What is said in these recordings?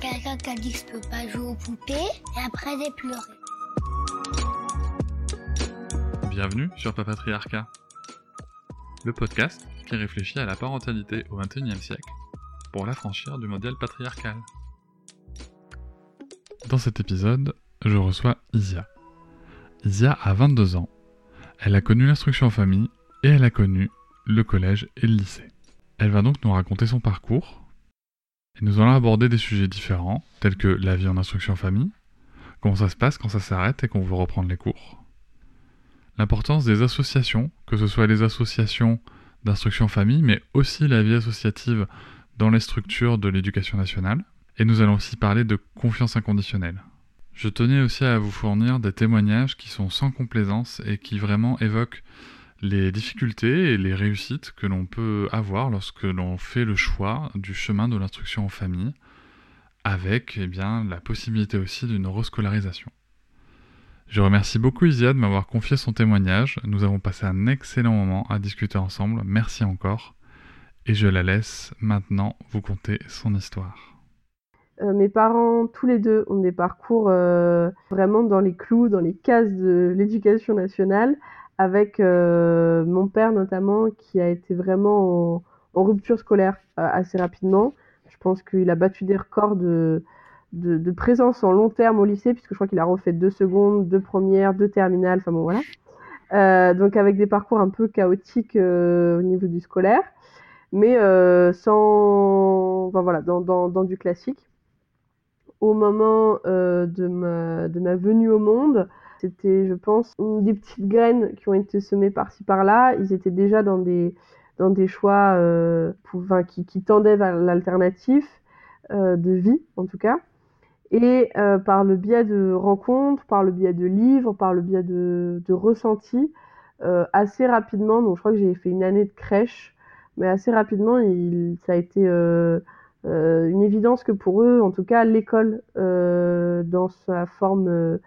Quelqu'un qui a dit que je peux pas jouer aux poupées et après j'ai pleuré. Bienvenue sur Papatriarcat, le podcast qui réfléchit à la parentalité au XXIe siècle pour l'affranchir du modèle patriarcal. Dans cet épisode, je reçois Isia. Isia a 22 ans. Elle a connu l'instruction en famille et elle a connu le collège et le lycée. Elle va donc nous raconter son parcours. Et nous allons aborder des sujets différents, tels que la vie en instruction famille, comment ça se passe quand ça s'arrête et qu'on veut reprendre les cours, l'importance des associations, que ce soit les associations d'instruction famille, mais aussi la vie associative dans les structures de l'éducation nationale, et nous allons aussi parler de confiance inconditionnelle. Je tenais aussi à vous fournir des témoignages qui sont sans complaisance et qui vraiment évoquent les difficultés et les réussites que l'on peut avoir lorsque l'on fait le choix du chemin de l'instruction en famille, avec eh bien, la possibilité aussi d'une rescolarisation. Je remercie beaucoup Isia de m'avoir confié son témoignage. Nous avons passé un excellent moment à discuter ensemble. Merci encore. Et je la laisse maintenant vous conter son histoire. Euh, mes parents, tous les deux, ont des parcours euh, vraiment dans les clous, dans les cases de l'éducation nationale, avec euh, mon père notamment, qui a été vraiment en, rupture scolaire assez rapidement. Je pense qu'il a battu des records de, présence en long terme au lycée, puisque je crois qu'il a refait deux secondes, deux premières, deux terminales, enfin bon voilà. donc avec des parcours un peu chaotiques au niveau du scolaire, mais sans, enfin voilà, dans, du classique au moment euh, de ma venue au monde. C'était, je pense, des petites graines qui ont été semées par-ci par-là. Ils étaient déjà dans des, dans des choix euh, qui, tendaient vers l'alternative euh, de vie, en tout cas. Et par le biais de rencontres, par le biais de livres, par le biais de, ressentis, assez rapidement, donc je crois que j'ai fait une année de crèche, mais assez rapidement, ça a été euh, une évidence que pour eux, en tout cas, l'école euh, dans sa forme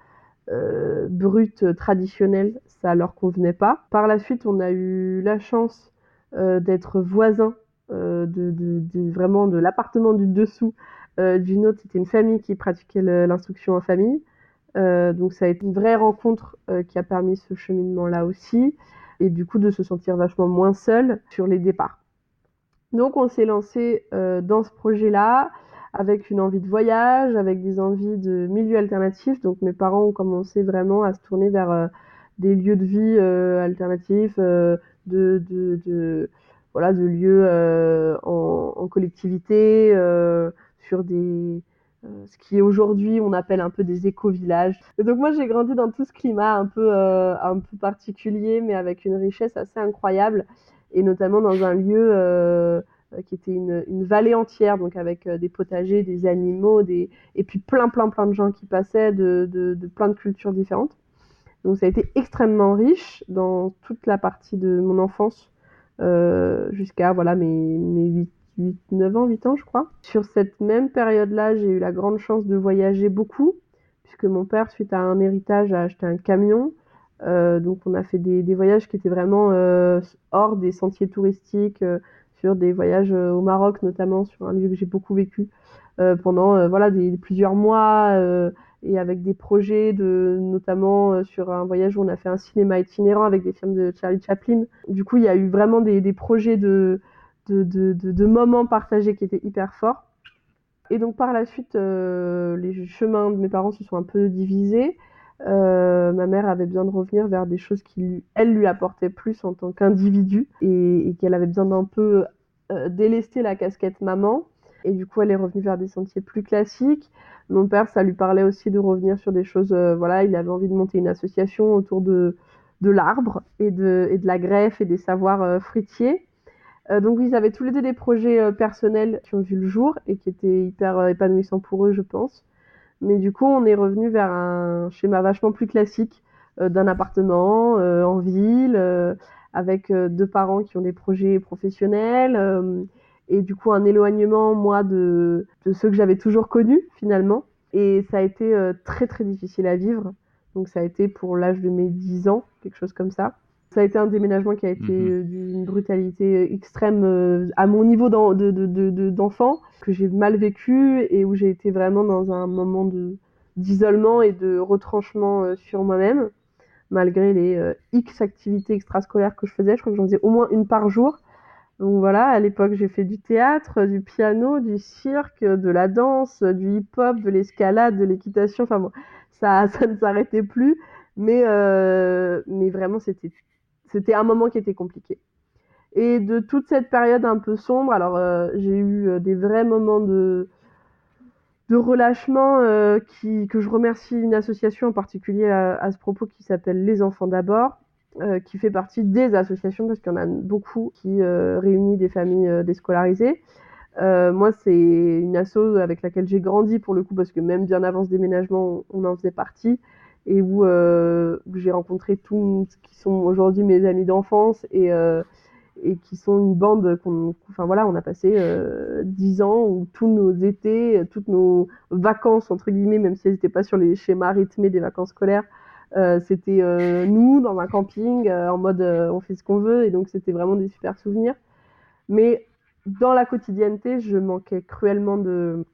euh, brute traditionnelle, ça leur convenait pas. Par la suite, on a eu la chance d'être voisins de, de, de, vraiment de l'appartement du dessous d'une autre. C'était une famille qui pratiquait l'instruction en famille. donc ça a été une vraie rencontre qui a permis ce cheminement-là aussi. Et du coup de se sentir vachement moins seul sur les départs. Donc on s'est lancé euh, dans ce projet-là avec une envie de voyage, avec des envies de milieux alternatifs. Donc mes parents ont commencé vraiment à se tourner vers euh, des lieux de vie euh, alternatifs, de, de, voilà, de lieux en, collectivité, sur des ce qui aujourd'hui on appelle un peu des éco-villages. donc moi j'ai grandi dans tout ce climat un peu un peu particulier, mais avec une richesse assez incroyable et notamment dans un lieu euh, qui était une, une, vallée entière, donc avec euh, des potagers, des animaux, des... et puis plein, plein, plein de gens qui passaient de, de, plein de cultures différentes. Donc ça a été extrêmement riche dans toute la partie de mon enfance euh, jusqu'à voilà, mes, mes 8, 8, 9 ans, 8 ans, je crois. Sur cette même période-là, j'ai eu la grande chance de voyager beaucoup, puisque mon père, suite à un héritage, a acheté un camion euh, donc on a fait des, des, voyages qui étaient vraiment euh, hors des sentiers touristiques, euh, sur des voyages au Maroc notamment, sur un lieu que j'ai beaucoup vécu pendant voilà des, plusieurs mois et avec des projets de notamment sur un voyage où on a fait un cinéma itinérant avec des films de Charlie Chaplin. Du coup il y a eu vraiment des, des projets de de, de, moments partagés qui étaient hyper forts. Et donc par la suite, les chemins de mes parents se sont un peu divisés. Euh, ma mère avait besoin de revenir vers des choses qui, elle, lui apportaient plus en tant qu'individu et, qu'elle avait besoin d'un peu euh, délester la casquette maman. Et du coup, elle est revenue vers des sentiers plus classiques. Mon père, ça lui parlait aussi de revenir sur des choses. Euh, voilà, il avait envie de monter une association autour de, de l'arbre et de, et de la greffe et des savoirs fruitiers. donc, ils avaient tous les deux des projets personnels qui ont vu le jour et qui étaient hyper épanouissants pour eux, je pense. Mais du coup, on est revenu vers un schéma vachement plus classique d'un appartement en ville, avec deux parents qui ont des projets professionnels et du coup un éloignement moi de, de ceux que j'avais toujours connus finalement. Et ça a été très très difficile à vivre. Donc ça a été pour l'âge de mes 10 ans quelque chose comme ça. Ça a été un déménagement qui a été mhm. d'une brutalité extrême euh, à mon niveau d'enfant, de, de, que j'ai mal vécu et où j'ai été vraiment dans un moment de, d'isolement et de retranchement euh, sur moi-même, malgré les euh, X activités extrascolaires que je faisais. Je crois que j'en faisais au moins une par jour. Donc voilà, à l'époque, j'ai fait du théâtre, du piano, du cirque, de la danse, du hip-hop, de l'escalade, de l'équitation. Enfin bon, ça, ça ne s'arrêtait plus. Mais, mais vraiment, c'était un moment qui était compliqué. Et de toute cette période un peu sombre, alors euh, j'ai eu euh, des vrais moments de, de relâchement euh, qui, que je remercie une association en particulier à, ce propos qui s'appelle Les Enfants d'abord, qui fait partie des associations parce qu'il y en a beaucoup qui réunit des familles déscolarisées. moi, c'est une asso avec laquelle j'ai grandi pour le coup parce que même bien avant ce déménagement, on en faisait partie et où, euh, j'ai rencontré tous qui sont aujourd'hui mes amis d'enfance et, euh, et qui sont une bande qu'on, enfin voilà, on a passé euh, dix ans où tous nos étés, toutes nos vacances entre guillemets, même si elles n'étaient pas sur les schémas rythmés des vacances scolaires, c'était nous dans un camping en mode on fait ce qu'on veut et donc c'était vraiment des super souvenirs. Mais dans la quotidienneté, je manquais cruellement de.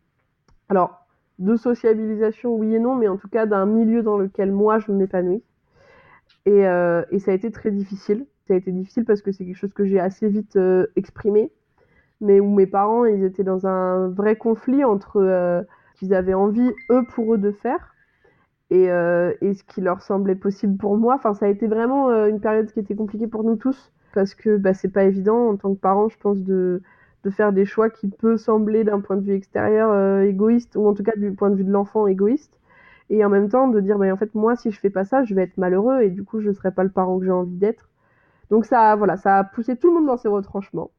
Alors, de sociabilisation, oui et non, mais en tout cas d'un milieu dans lequel moi je m'épanouis. Euh, et, ça a été très difficile. Ça a été difficile parce que c'est quelque chose que j'ai assez vite euh, exprimé, mais où mes parents, ils étaient dans un vrai conflit entre euh, ce qu'ils avaient envie, eux, pour eux, de faire et, et, ce qui leur semblait possible pour moi. Enfin, ça a été vraiment une période qui était compliquée pour nous tous parce que bah, c'est pas évident en tant que parent, je pense, de faire des choix qui peut sembler d'un point de vue extérieur euh, égoïste ou en tout cas du point de vue de l'enfant égoïste. Et en même temps de dire en fait moi si je fais pas ça je vais être malheureux et du coup je serai pas le parent que j'ai envie d'être donc ça voilà ça a poussé tout le monde dans ses retranchements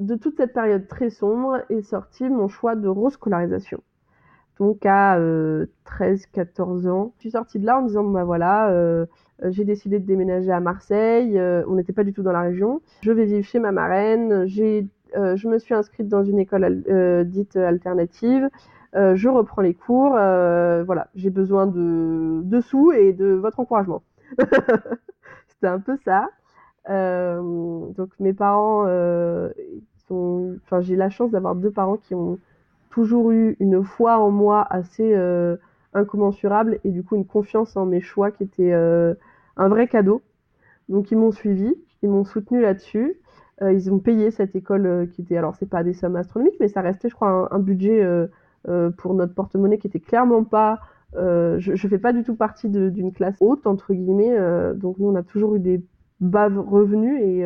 de toute cette période très sombre est sorti mon choix de rescolarisation donc à 13-14 euh, ans. Je suis sortie de là en disant, bah voilà, euh, j'ai décidé de déménager à Marseille, on n'était pas du tout dans la région, je vais vivre chez ma marraine, j'ai euh, je me suis inscrite dans une école euh, dite alternative. Euh, je reprends les cours. voilà, j'ai besoin de, sous et de votre encouragement. C'était un peu ça. Donc mes parents sont, enfin j'ai la chance d'avoir deux parents qui ont toujours eu une foi en moi assez incommensurable et du coup une confiance en mes choix qui était un vrai cadeau. Donc ils m'ont suivi, ils m'ont soutenu là-dessus. Euh, ils ont payé cette école euh, qui était, alors c'est pas des sommes astronomiques, mais ça restait, je crois, un, budget euh, pour notre porte-monnaie qui était clairement pas. je, ne fais pas du tout partie d'une classe haute entre guillemets, donc nous on a toujours eu des bas revenus et,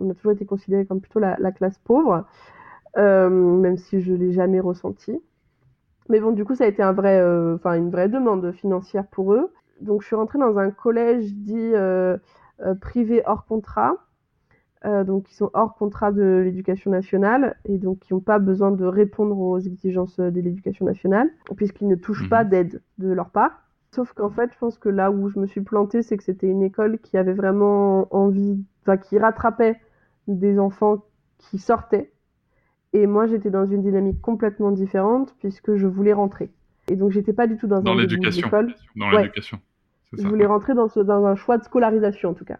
on a toujours été considéré comme plutôt la, classe pauvre, même si je l'ai jamais ressenti. Mais bon, du coup, ça a été un vrai, enfin une vraie demande financière pour eux. Donc, je suis rentrée dans un collège dit privé hors contrat, euh, donc qui sont hors contrat de l'éducation nationale et donc qui n'ont pas besoin de répondre aux exigences de l'éducation nationale, puisqu'ils ne touchent pas mhm. d'aide de leur part. Sauf qu'en fait, je pense que là où je me suis plantée, c'est que c'était une école qui avait vraiment envie, enfin qui rattrapait des enfants qui sortaient. Et moi, j'étais dans une dynamique complètement différente puisque je voulais rentrer. Et donc, j'étais pas du tout dans, dans l'éducation. Dans l'éducation. Je voulais rentrer dans, ce, dans un choix de scolarisation en tout cas.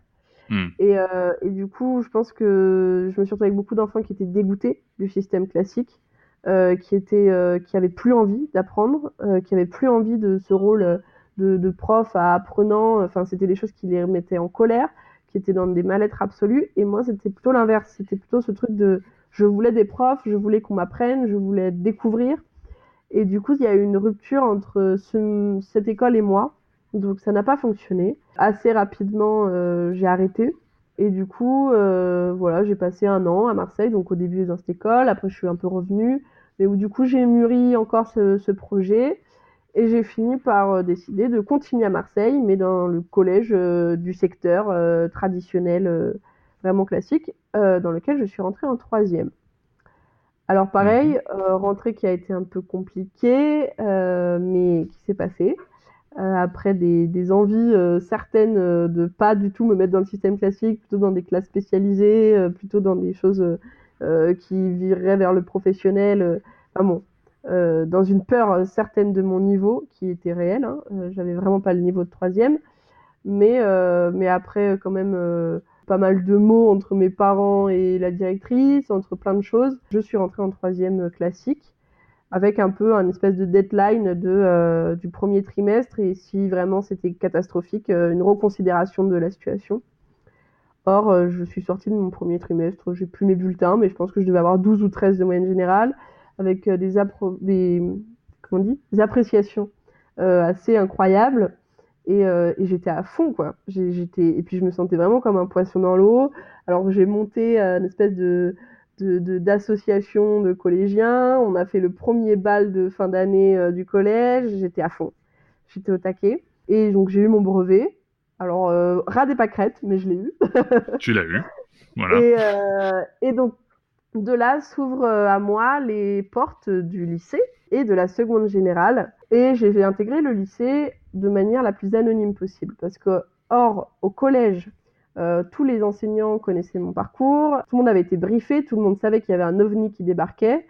Hmm. Et, euh, et, du coup, je pense que je me suis retrouvée avec beaucoup d'enfants qui étaient dégoûtés du système classique, euh, qui étaient, euh, qui avaient plus envie d'apprendre, qui avaient plus envie de ce rôle de, prof à apprenant. Enfin, c'était des choses qui les mettaient en colère, qui étaient dans des mal-être absolus. Et moi, c'était plutôt l'inverse. C'était plutôt ce truc de, je voulais des profs, je voulais qu'on m'apprenne, je voulais découvrir. Et du coup, il y a eu une rupture entre ce, cette école et moi. Donc ça n'a pas fonctionné. Assez rapidement, euh, j'ai arrêté. Et du coup, euh, voilà, j'ai passé un an à Marseille, donc au début dans cette école, après je suis un peu revenue, mais où du coup j'ai mûri encore ce, projet, et j'ai fini par euh, décider de continuer à Marseille, mais dans le collège du secteur traditionnel, vraiment classique, dans lequel je suis rentrée en troisième. Alors pareil, euh, rentrée qui a été un peu compliquée, euh, mais qui s'est passée. Euh, après des, des envies euh, certaines euh, de pas du tout me mettre dans le système classique, plutôt dans des classes spécialisées, euh, plutôt dans des choses euh, euh, qui vireraient vers le professionnel. euh, enfin bon, euh, dans une peur certaine de mon niveau, qui était réelle. Hein, euh, J'avais vraiment pas le niveau de troisième. Mais, euh, mais après, quand même, pas mal de mots entre mes parents et la directrice, entre plein de choses. Je suis rentrée en troisième classique avec un peu un espèce de deadline de, du premier trimestre et si vraiment c'était catastrophique, une reconsidération de la situation. Or, je suis sortie de mon premier trimestre, j'ai plus mes bulletins, mais je pense que je devais avoir 12 ou 13 de moyenne générale, avec euh, des, appro- des, comment on dit des appréciations euh, assez incroyables. Et, euh, et j'étais à fond, quoi. J'étais... Et puis je me sentais vraiment comme un poisson dans l'eau. Alors j'ai monté une espèce de, de, de- d'association de collégiens. On a fait le premier bal de fin d'année euh, du collège. J'étais à fond. J'étais au taquet. Et donc j'ai eu mon brevet. Alors, euh, ras des pâquerettes, mais je l'ai eu. Tu l'as eu. Voilà. Et, euh, et donc, de là s'ouvrent euh, à moi les portes du lycée et de la seconde générale. Et j'ai intégré le lycée de manière la plus anonyme possible. Parce que, or, au collège, euh, tous les enseignants connaissaient mon parcours, tout le monde avait été briefé, tout le monde savait qu'il y avait un ovni qui débarquait.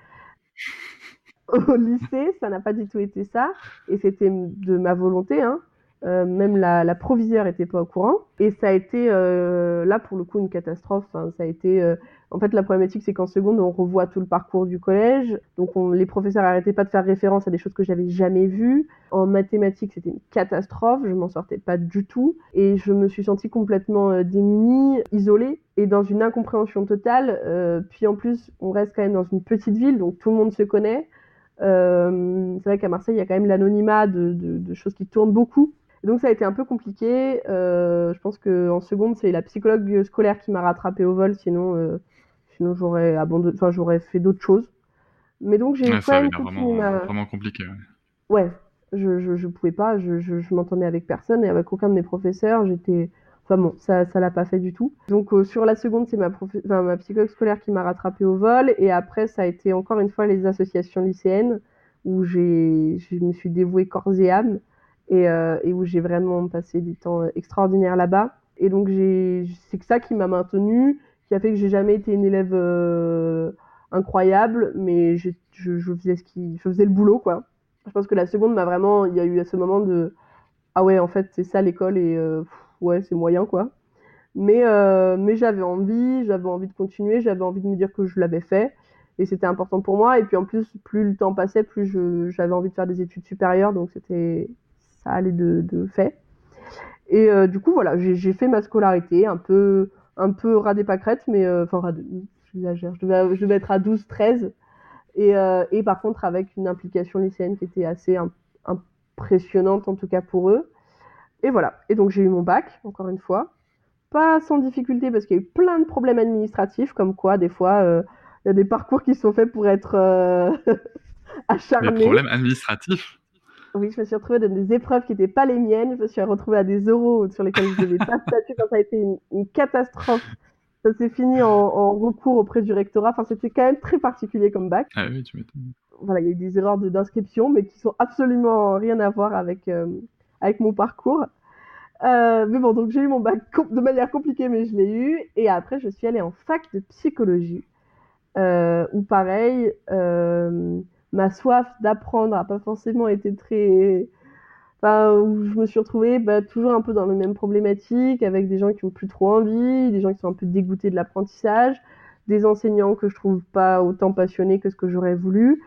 Au lycée, ça n'a pas du tout été ça, et c'était de ma volonté, hein. Euh, même la, la proviseure était pas au courant. Et ça a été, euh, là pour le coup, une catastrophe. Euh, en fait, la problématique, c'est qu'en seconde, on revoit tout le parcours du collège. Donc, on, les professeurs arrêtaient pas de faire référence à des choses que j'avais jamais vues. En mathématiques, c'était une catastrophe. Je m'en sortais pas du tout. Et je me suis sentie complètement démunie, isolée et dans une incompréhension totale. Puis en plus, on reste quand même dans une petite ville, donc tout le monde se connaît. C'est vrai qu'à Marseille, il y a quand même l'anonymat de, choses qui tournent beaucoup. Donc ça a été un peu compliqué. Euh, je pense qu'en seconde, c'est la psychologue scolaire qui m'a rattrapé au vol, sinon, euh, sinon j'aurais abandonné, enfin j'aurais fait d'autres choses. Mais donc j'ai Ouais, quand même l'air continué vraiment, ma... vraiment compliqué. ouais. Ouais, je, je, je pouvais pas, je, je, je m'entendais avec personne et avec aucun de mes professeurs. J'étais. Enfin bon, ça ça l'a pas fait du tout. Donc euh, sur la seconde, c'est ma, prof... enfin, ma psychologue scolaire qui m'a rattrapé au vol. Et après, ça a été encore une fois les associations lycéennes où j'ai, je me suis dévouée corps et âme et, euh, et où j'ai vraiment passé du temps extraordinaire là-bas. Et donc c'est que ça qui m'a maintenue, qui a fait que j'ai jamais été une élève euh, incroyable, mais je, faisais le boulot quoi. Je pense que la seconde m'a vraiment, il y a eu à ce moment de ah ouais en fait c'est ça l'école et euh, ouais c'est moyen quoi. Mais euh, j'avais envie, j'avais envie de continuer, j'avais envie de me dire que je l'avais fait et c'était important pour moi. Et puis en plus plus le temps passait, plus j'avais envie de faire des études supérieures donc c'était ça allait de, de fait. Et euh, du coup voilà j'ai, fait ma scolarité un peu un peu ras des pâquerettes mais euh, enfin ras j'exagère, je devais, je devais être à 12 13 et, euh, et, par contre, avec une implication lycéenne qui était assez imp impressionnante, en tout cas pour eux. Et voilà. Et donc, j'ai eu mon bac, encore une fois. Pas sans difficulté, parce qu'il y a eu plein de problèmes administratifs, comme quoi, des fois, il euh, y a des parcours qui sont faits pour être euh, acharnés. Des problèmes administratifs? Oui, je me suis retrouvée dans des épreuves qui n'étaient pas les miennes. Je me suis retrouvée à des euros sur lesquels je ne devais pas statuer. Ça a été une, une catastrophe ça s'est fini en, en, recours auprès du rectorat. Enfin, c'était quand même très particulier comme bac. Ah oui, tu m'étonnes. Voilà, il y a eu des erreurs d'inscription, mais qui sont absolument rien à voir avec, euh, avec mon parcours. Euh, mais bon, donc j'ai eu mon bac de manière compliquée, mais je l'ai eu. Et après, je suis allée en fac de psychologie, euh, où pareil, euh, ma soif d'apprendre n'a pas forcément été très Enfin, je me suis retrouvée bah, toujours un peu dans les mêmes problématiques, avec des gens qui ont plus trop envie, des gens qui sont un peu dégoûtés de l'apprentissage, des enseignants que je trouve pas autant passionnés que ce que j'aurais voulu.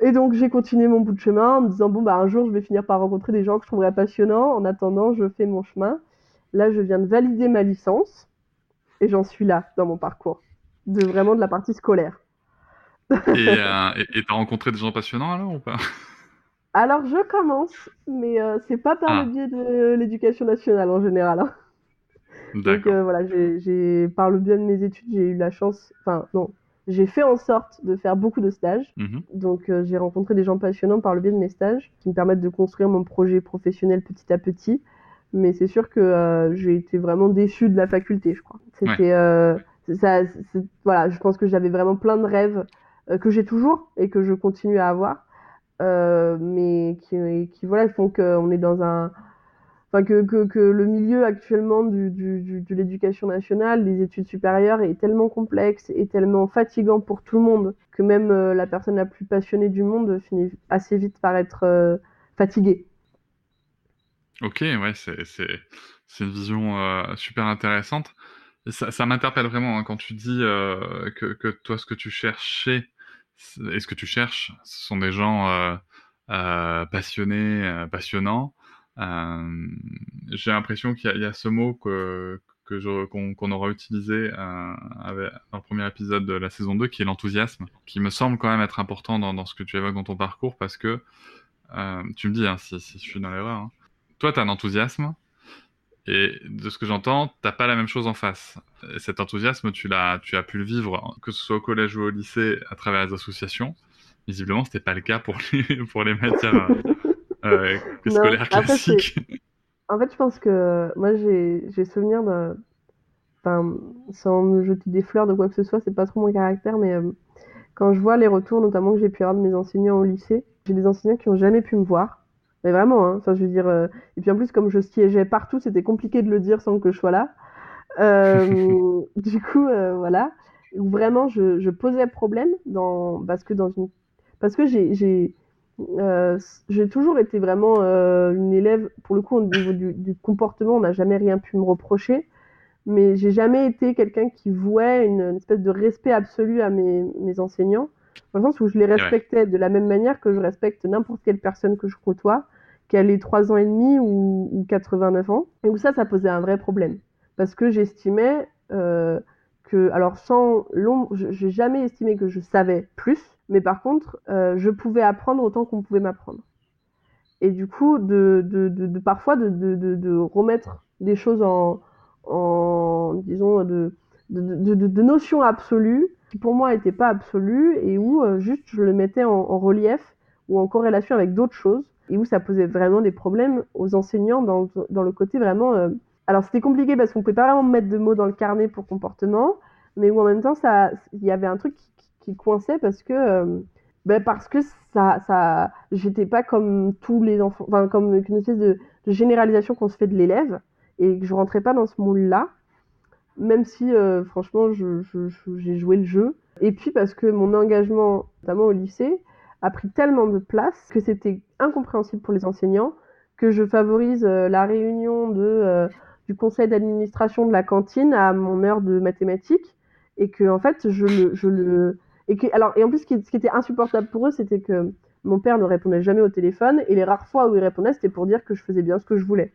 Et donc j'ai continué mon bout de chemin en me disant bon bah un jour je vais finir par rencontrer des gens que je trouverais passionnants. En attendant, je fais mon chemin. Là, je viens de valider ma licence et j'en suis là dans mon parcours, de vraiment de la partie scolaire. et euh, t'as rencontré des gens passionnants alors ou pas? Alors je commence, mais euh, c'est pas par ah. le biais de l'éducation nationale en général. Hein. Donc euh, voilà, j'ai par le biais de mes études, j'ai eu la chance, enfin non, j'ai fait en sorte de faire beaucoup de stages. Mm -hmm. Donc euh, j'ai rencontré des gens passionnants par le biais de mes stages qui me permettent de construire mon projet professionnel petit à petit. Mais c'est sûr que euh, j'ai été vraiment déçue de la faculté, je crois. C'était ouais. ça, voilà, je pense que j'avais vraiment plein de rêves que j'ai toujours et que je continue à avoir, mais qui, qui voilà, font qu'on est dans un Enfin, que, que, le milieu actuellement du, de l'éducation nationale, des études supérieures, est tellement complexe et tellement fatigant pour tout le monde que même la personne la plus passionnée du monde finit assez vite par être fatiguée. Ok, ouais, c'est une vision euh, super intéressante. Ça, ça m'interpelle vraiment hein, quand tu dis euh, que, que, toi, ce que tu cherchais et ce que tu cherches, ce sont des gens euh, euh passionnés, passionnants. J'ai l'impression qu'il y, a ce mot que, qu'on aura utilisé dans le premier épisode de la saison 2, qui est l'enthousiasme, qui me semble quand même être important dans, dans, ce que tu évoques dans ton parcours, parce que tu me dis hein, si, si, je suis dans l'erreur. Hein, toi, tu as un enthousiasme, et de ce que j'entends, t'as pas la même chose en face. Et cet enthousiasme, tu l'as, tu as pu le vivre, que ce soit au collège ou au lycée, à travers les associations. Visiblement, c'était pas le cas pour les, pour les matières euh, scolaires classiques. En fait, je pense que moi, j'ai souvenir de. Enfin, sans me jeter des fleurs de quoi que ce soit, c'est pas trop mon caractère, mais euh, quand je vois les retours, notamment que j'ai pu avoir de mes enseignants au lycée, j'ai des enseignants qui ont jamais pu me voir mais vraiment, hein, ça je veux dire. Euh, et puis en plus, comme je siégeais partout, c'était compliqué de le dire sans que je sois là. Euh, du coup, euh, voilà. Vraiment, je, posais problème parce que une, que j'ai, toujours été vraiment une élève. Pour le coup, au niveau du, du comportement, on n'a jamais rien pu me reprocher. Mais j'ai jamais été quelqu'un qui vouait une, une, espèce de respect absolu à mes, mes enseignants dans le sens où je les respectais de la même manière que je respecte n'importe quelle personne que je côtoie, qu'elle ait 3 ans et demi ou, ou, 89 ans, et où ça, ça posait un vrai problème. Parce que j'estimais euh, que, alors sans l'ombre, j'ai jamais estimé que je savais plus, mais par contre, euh, je pouvais apprendre autant qu'on pouvait m'apprendre. Et du coup, de, de, de, de parfois de, de, remettre des choses en, en disons, de, de, notions absolues qui pour moi n'était pas absolu et où euh, juste je le mettais en, relief ou en corrélation avec d'autres choses et où ça posait vraiment des problèmes aux enseignants dans, dans le côté vraiment. Euh, alors c'était compliqué parce qu'on pouvait pas vraiment mettre de mots dans le carnet pour comportement, mais où en même temps il y avait un truc qui, qui coinçait parce que euh, ben parce que ça, ça, j'étais pas comme tous les enfants, enfin comme une espèce de, de généralisation qu'on se fait de l'élève et que je rentrais pas dans ce moule-là même si euh, franchement j'ai joué le jeu. Et puis parce que mon engagement, notamment au lycée, a pris tellement de place que c'était incompréhensible pour les enseignants que je favorise euh, la réunion euh, du conseil d'administration de la cantine à mon heure de mathématiques et que en fait je le, je le et que alors et en plus ce qui était insupportable pour eux c'était que mon père ne répondait jamais au téléphone et les rares fois où il répondait c'était pour dire que je faisais bien ce que je voulais.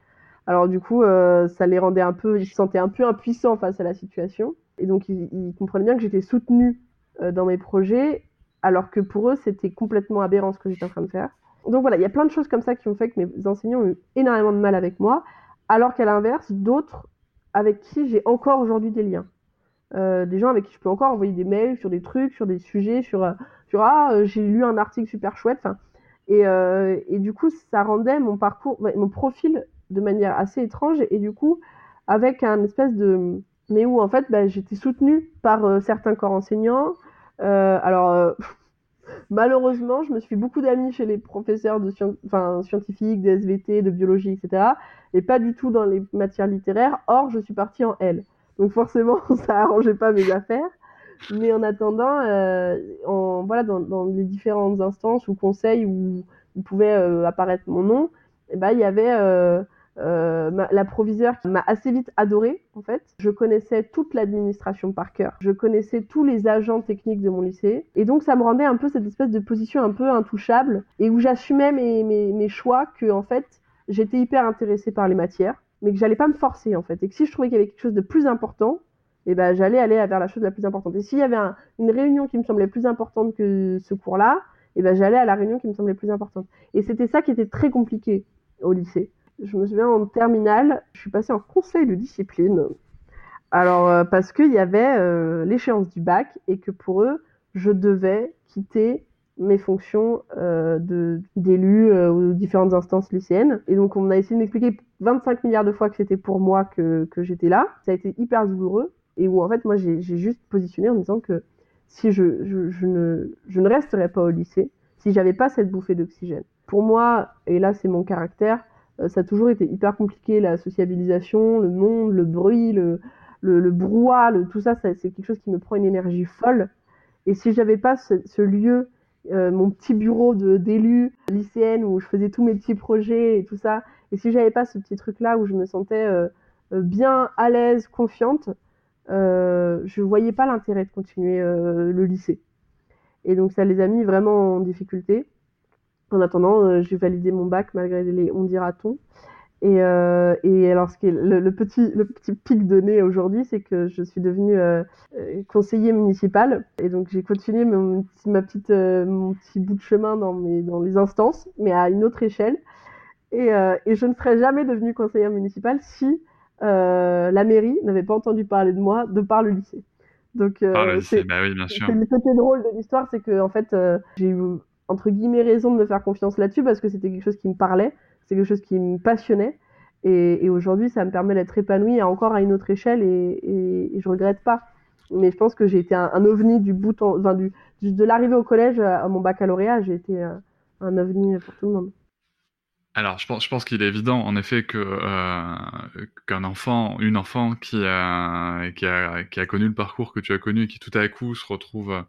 Alors du coup, euh, ça les rendait un peu, ils se sentaient un peu impuissants face à la situation. Et donc ils, comprenaient bien que j'étais soutenue euh, dans mes projets, alors que pour eux, c'était complètement aberrant ce que j'étais en train de faire. Donc voilà, il y a plein de choses comme ça qui ont fait que mes enseignants ont eu énormément de mal avec moi, alors qu'à l'inverse, d'autres avec qui j'ai encore aujourd'hui des liens. Euh, des gens avec qui je peux encore envoyer des mails sur des trucs, sur des sujets, sur, ah, j'ai lu un article super chouette. Et, et, du coup, ça rendait mon parcours, mon profil de manière assez étrange et, du coup avec un espèce de mais où en fait bah, j'étais soutenue par euh, certains corps enseignants. Euh, alors euh, malheureusement je me suis beaucoup d'amis chez les professeurs de sci enfin, scientifiques de SVT de biologie etc et pas du tout dans les matières littéraires. Or je suis partie en L. Donc forcément ça arrangeait pas mes affaires. Mais en attendant en, voilà dans, dans, les différentes instances ou conseils où, où pouvait apparaître mon nom et eh ben il y avait euh, ma, la m'a assez vite adorée en fait. Je connaissais toute l'administration par cœur. Je connaissais tous les agents techniques de mon lycée. Et donc ça me rendait un peu cette espèce de position un peu intouchable et où j'assumais mes, choix que en fait j'étais hyper intéressée par les matières mais que j'allais pas me forcer en fait. Et que si je trouvais qu'il y avait quelque chose de plus important, eh ben j'allais aller vers la chose la plus importante. Et s'il y avait un, une réunion qui me semblait plus importante que ce cours-là, eh ben j'allais à la réunion qui me semblait plus importante. Et c'était ça qui était très compliqué au lycée je me souviens en terminale, je suis passée en conseil de discipline. Alors, euh, parce qu'il y avait euh, l'échéance du bac et que pour eux, je devais quitter mes fonctions euh, d'élu euh, aux différentes instances lycéennes. Et donc, on a essayé de m'expliquer 25 milliards de fois que c'était pour moi que, j'étais là. Ça a été hyper douloureux. Et où, en fait, moi, j'ai juste positionné en disant que si je, ne, je ne resterais pas au lycée, si j'avais pas cette bouffée d'oxygène. Pour moi, et là c'est mon caractère, ça a toujours été hyper compliqué, la sociabilisation, le monde, le bruit, le, le, brouhaha, tout ça, c'est quelque chose qui me prend une énergie folle. Et si j'avais pas ce, lieu, euh, mon petit bureau d'élu lycéenne où je faisais tous mes petits projets et tout ça, et si j'avais pas ce petit truc-là où je me sentais euh, euh bien à l'aise, confiante, euh, je voyais pas l'intérêt de continuer euh, le lycée. Et donc ça les a mis vraiment en difficulté. En attendant, euh, j'ai validé mon bac malgré les on dira-t-on. Et, euh, et alors, ce qui est le, le, petit, le petit pic de nez aujourd'hui, c'est que je suis devenue euh, conseiller municipal. Et donc, j'ai continué mon, ma petite, euh, mon petit bout de chemin dans, mes, dans les instances, mais à une autre échelle. Et, euh, et je ne serais jamais devenue conseillère municipale si euh, la mairie n'avait pas entendu parler de moi de par le lycée. Donc, par le lycée, bah oui, bien sûr. Le côté drôle de l'histoire, c'est que en fait, j'ai eu entre guillemets raison de me faire confiance là-dessus parce que c'était quelque chose qui me parlait c'est quelque chose qui me passionnait. Et, aujourd'hui, ça me permet d'être épanouie encore à une autre échelle et, et, et je regrette pas. Mais je pense que j'ai été un, un, ovni du bout, en, de l'arrivée au collège à mon baccalauréat, j'ai été un, un, ovni pour tout le monde. Alors, je pense, qu'il est évident, en effet, que euh, qu'un enfant, une enfant qui a qui a connu le parcours que tu as connu et qui tout à coup se retrouve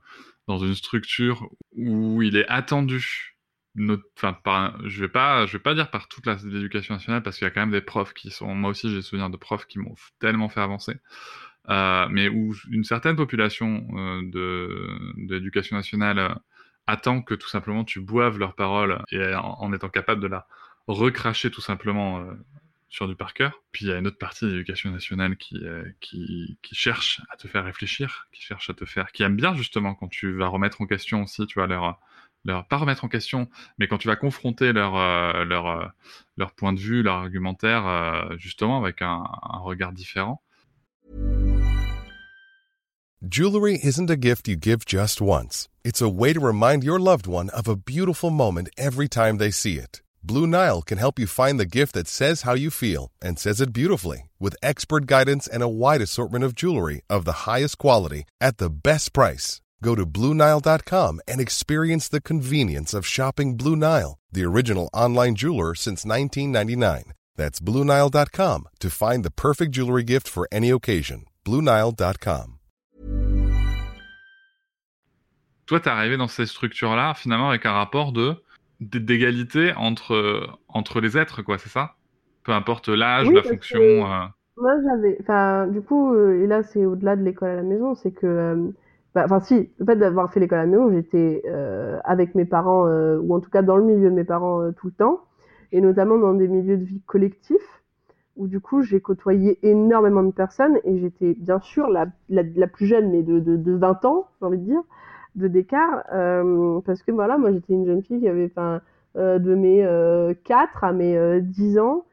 dans une structure où il est attendu. Enfin je vais pas je vais pas dire par toute l'éducation nationale parce qu'il y a quand même des profs qui sont moi aussi j'ai souvenir de profs qui m'ont tellement fait avancer. Euh, mais où une certaine population euh, de d'éducation nationale euh, attend que tout simplement tu boives leurs paroles et en, étant capable de la recracher tout simplement sur du par cœur. Puis il y a une autre partie de l'éducation nationale qui, euh, qui, qui cherche à te faire réfléchir, qui cherche à te faire, qui aime bien justement quand tu vas remettre en question aussi, tu vois, leur, leur pas remettre en question, mais quand tu vas confronter leur euh, leur euh, leur point de vue, leur argumentaire, justement avec un, un regard différent. Jewelry isn't a gift you give just once. It's a way to remind your loved one of a beautiful moment every time they see it. Blue Nile can help you find the gift that says how you feel and says it beautifully with expert guidance and a wide assortment of jewelry of the highest quality at the best price. Go to BlueNile.com and experience the convenience of shopping Blue Nile, the original online jeweler since 1999. That's BlueNile.com to find the perfect jewelry gift for any occasion. BlueNile.com. Toi, t'es arrivé dans ces structures-là, finalement, avec un rapport de d'égalité entre entre les êtres, quoi, c'est ça? Peu importe l'âge, oui, la fonction. Que... Euh... Moi, j'avais, enfin, du coup, euh, et là, c'est au-delà de l'école à la maison, c'est que euh, enfin si, le fait d'avoir fait l'école à la maison, j'étais avec mes parents, ou en tout cas dans le milieu de mes parents tout le temps, et notamment dans des milieux de vie collectifs, où du coup j'ai côtoyé énormément de personnes, et j'étais bien sûr la, la, la, plus jeune, mais de, de, de 20 ans, j'ai envie de dire, de d'écart, euh, parce que voilà, moi j'étais une jeune fille qui avait, euh, de mes 4 à mes 10 ans,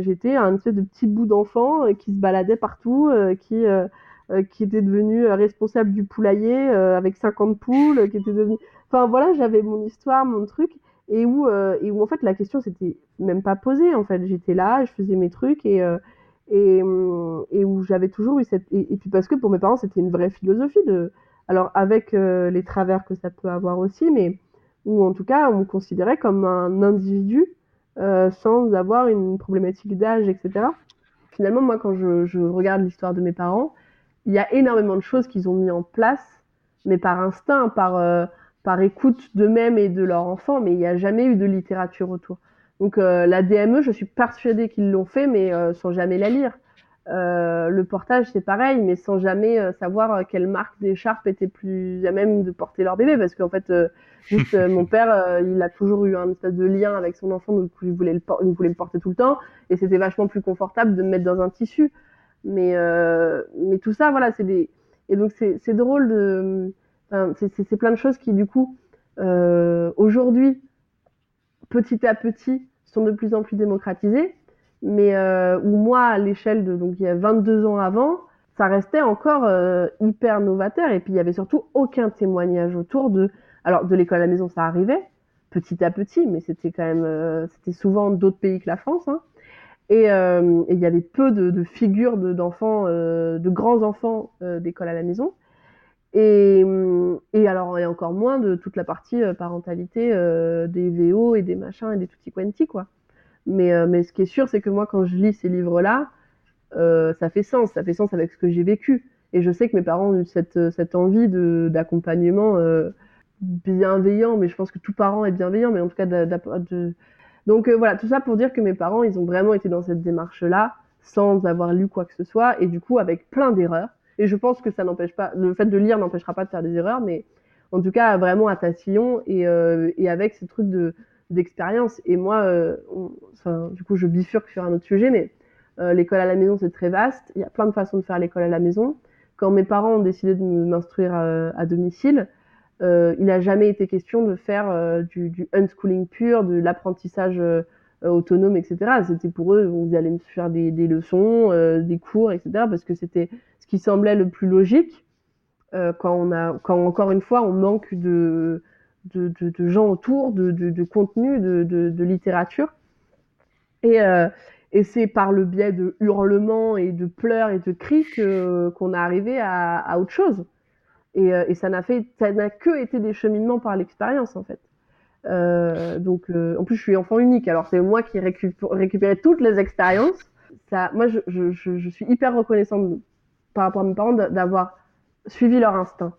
j'étais un espèce de petit bout d'enfant qui se baladait partout, qui euh, qui était devenu euh, responsable du poulailler euh, avec 50 poules, qui était devenu... Enfin voilà, j'avais mon histoire, mon truc, et où, et où en fait la question s'était même pas posée, en fait. J'étais là, je faisais mes trucs, et, et, et où j'avais toujours eu cette... Et, et, puis parce que pour mes parents, c'était une vraie philosophie de... Alors avec les travers que ça peut avoir aussi, mais où en tout cas on me considérait comme un individu euh, sans avoir une problématique d'âge, etc. Finalement, moi, quand je, regarde l'histoire de mes parents, il y a énormément de choses qu'ils ont mis en place, mais par instinct, par, euh, par écoute d'eux-mêmes et de leurs enfants, mais il n'y a jamais eu de littérature autour. Donc euh, la DME, je suis persuadée qu'ils l'ont fait, mais euh, sans jamais la lire. Euh, le portage, c'est pareil, mais sans jamais euh, savoir quelle marque d'écharpe était plus à même de porter leur bébé, parce qu'en fait, euh, juste mon père, il a toujours eu un espèce de lien avec son enfant, donc il voulait le, le porter tout le temps, et c'était vachement plus confortable de me mettre dans un tissu. Mais, euh, mais tout ça, voilà, c'est des. Et donc, c'est drôle de. C'est plein de choses qui, du coup, euh, aujourd'hui, petit à petit, sont de plus en plus démocratisées. Mais euh, où moi, à l'échelle de. Donc, il y a 22 ans avant, ça restait encore euh, hyper novateur. Et puis, il y avait surtout aucun témoignage autour de. Alors, de l'école à la maison, ça arrivait petit à petit, mais c'était quand même. Euh, c'était souvent d'autres pays que la France. Hein. Et euh, il y avait peu de, de figures d'enfants, de, euh, de, grands enfants euh, d'école à la maison. Et, et alors, et encore moins de toute la partie parentalité des VO et des machins et des tutti quanti, quoi. Mais, euh, mais ce qui est sûr, c'est que moi, quand je lis ces livres-là, euh, ça fait sens, ça fait sens avec ce que j'ai vécu. Et je sais que mes parents ont eu cette, cette envie d'accompagnement euh, bienveillant, mais je pense que tout parent est bienveillant, mais en tout cas, donc euh, voilà, tout ça pour dire que mes parents, ils ont vraiment été dans cette démarche-là, sans avoir lu quoi que ce soit, et du coup, avec plein d'erreurs. Et je pense que ça n'empêche pas, le fait de lire n'empêchera pas de faire des erreurs, mais en tout cas, vraiment à tatillon et, euh, et avec ce truc de, d'expérience. Et moi, euh, du coup, je bifurque sur un autre sujet, mais euh, l'école à la maison, c'est très vaste. Il y a plein de façons de faire l'école à la maison. Quand mes parents ont décidé de m'instruire à, à domicile, euh, il n'a jamais été question de faire euh, du, du unschooling pur, de l'apprentissage euh, autonome, etc. C'était pour eux, vous allez me faire des, des leçons, euh, des cours, etc. Parce que c'était ce qui semblait le plus logique euh, quand on a, quand encore une fois, on manque de, de, gens autour, de, contenu, de, littérature. Et, euh, et c'est par le biais de hurlements et de pleurs et de cris que qu'on est arrivé à, autre chose. Et, euh, et ça n'a fait, ça n'a que été des cheminements par l'expérience en fait. Euh, donc, en plus, je suis enfant unique, alors c'est moi qui récupérais toutes les expériences. Moi, je, je suis hyper reconnaissante par rapport à mes parents d'avoir suivi leur instinct,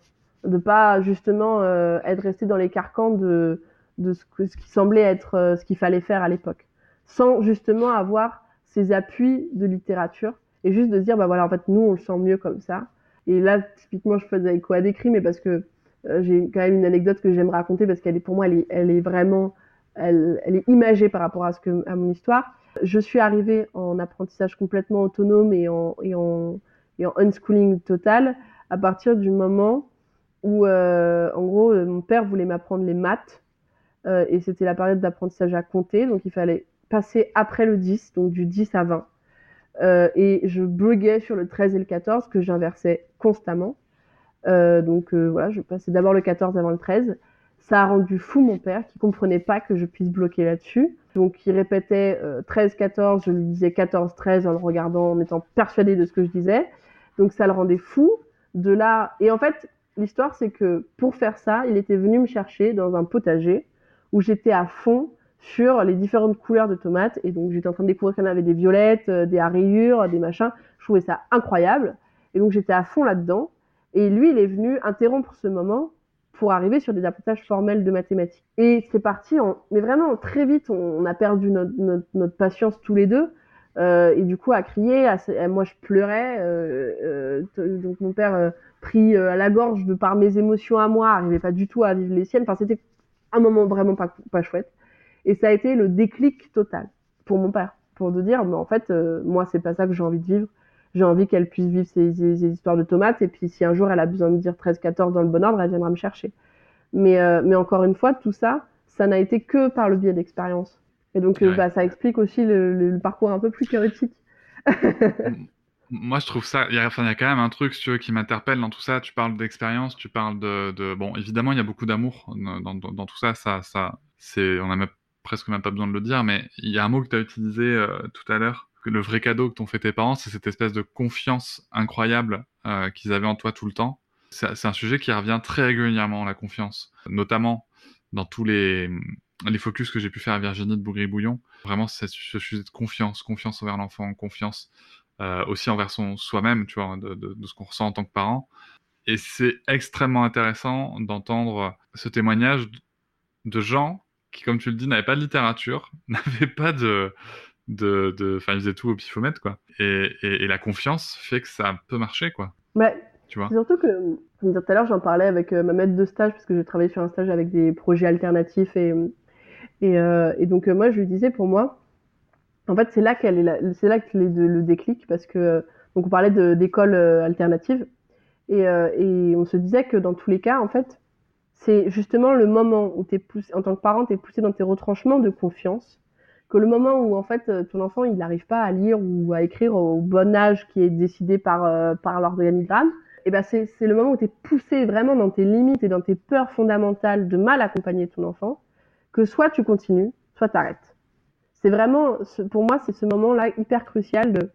de pas justement euh, être resté dans les carcans de, de ce, que, ce qui semblait être euh, ce qu'il fallait faire à l'époque, sans justement avoir ces appuis de littérature et juste de dire bah voilà en fait nous on le sent mieux comme ça. Et là typiquement je faisais écho à des mais parce que euh, j'ai quand même une anecdote que j'aime raconter parce qu'elle est pour moi elle est, elle est vraiment elle, elle, est imagée par rapport à ce que à mon histoire. Je suis arrivée en apprentissage complètement autonome et en, et en, et en unschooling total à partir du moment où, euh, en gros, euh, mon père voulait m'apprendre les maths euh, et c'était la période d'apprentissage à compter, donc il fallait passer après le 10, donc du 10 à 20. Euh, et je buguais sur le 13 et le 14 que j'inversais constamment. Euh, donc voilà, je passais d'abord le 14 avant le 13. Ça a rendu fou mon père qui comprenait pas que je puisse bloquer là-dessus. Donc il répétait euh, 13-14, je lui disais 14-13 en le regardant, en étant persuadé de ce que je disais. Donc ça le rendait fou. De là, et en fait, l'histoire c'est que pour faire ça, il était venu me chercher dans un potager où j'étais à fond sur les différentes couleurs de tomates. Et donc j'étais en train de découvrir qu'il y en avait des violettes, euh, des rayures, des machins. Je trouvais ça incroyable. Et donc j'étais à fond là-dedans. Et lui, il est venu interrompre ce moment pour arriver sur des apprentissages formels de mathématiques. Et c'est parti, en, mais vraiment très vite, on, a perdu notre patience tous les deux. Euh, et du coup, à crier, à, moi je pleurais. Euh, euh, donc mon père pris à la gorge de par mes émotions à moi, arrivait pas du tout à vivre les siennes. Enfin, c'était un moment vraiment pas, pas chouette. Et ça a été le déclic total pour mon père, pour de dire, mais en fait, moi c'est pas ça que j'ai envie de vivre. J'ai envie qu'elle puisse vivre ses, ses, histoires de tomates. Et puis si un jour elle a besoin de dire 13-14 dans le bon ordre, elle viendra me chercher. Mais, mais encore une fois, tout ça, ça n'a été que par le biais d'expérience. Et donc, ouais. bah, ça explique aussi le, le, le, parcours un peu plus chaotique. Moi, je trouve ça. Il y, a, enfin, il y a quand même un truc, si tu veux, qui m'interpelle dans tout ça. Tu parles d'expérience, tu parles de, de, Bon, évidemment, il y a beaucoup d'amour dans, dans, dans, tout ça. Ça, ça, c'est. On a même, presque même pas besoin de le dire, mais il y a un mot que tu as utilisé euh, tout à l'heure. Que le vrai cadeau que t'ont fait tes parents, c'est cette espèce de confiance incroyable euh, qu'ils avaient en toi tout le temps. C'est un sujet qui revient très régulièrement, la confiance, notamment dans tous les les focus que j'ai pu faire à Virginie de Bougry-Bouillon, vraiment c'est ce sujet de confiance, confiance envers l'enfant, confiance euh, aussi envers son soi-même, tu vois, de, de, de ce qu'on ressent en tant que parent. Et c'est extrêmement intéressant d'entendre ce témoignage de gens qui, comme tu le dis, n'avaient pas de littérature, n'avaient pas de, de, de, enfin, ils faisaient tout au pifomètre, quoi. Et, et, et, la confiance fait que ça peut marcher, quoi. Ouais. Tu vois. Surtout que, comme tout à l'heure, j'en parlais avec euh, ma maître de stage parce que j'ai travaillé sur un stage avec des projets alternatifs et et, euh, et donc, euh, moi, je lui disais, pour moi, en fait, c'est là qu'elle est, c'est là que le, le déclic, parce que, donc, on parlait d'école euh, alternative, et, euh, et on se disait que dans tous les cas, en fait, c'est justement le moment où es poussé, en tant que parent, tu es poussé dans tes retranchements de confiance, que le moment où, en fait, ton enfant, il n'arrive pas à lire ou à écrire au bon âge qui est décidé par, euh, par l'organigramme, et ben c'est le moment où tu es poussé vraiment dans tes limites et dans tes peurs fondamentales de mal accompagner ton enfant, que soit tu continues, soit tu arrêtes. C'est vraiment, pour moi, c'est ce moment-là hyper crucial de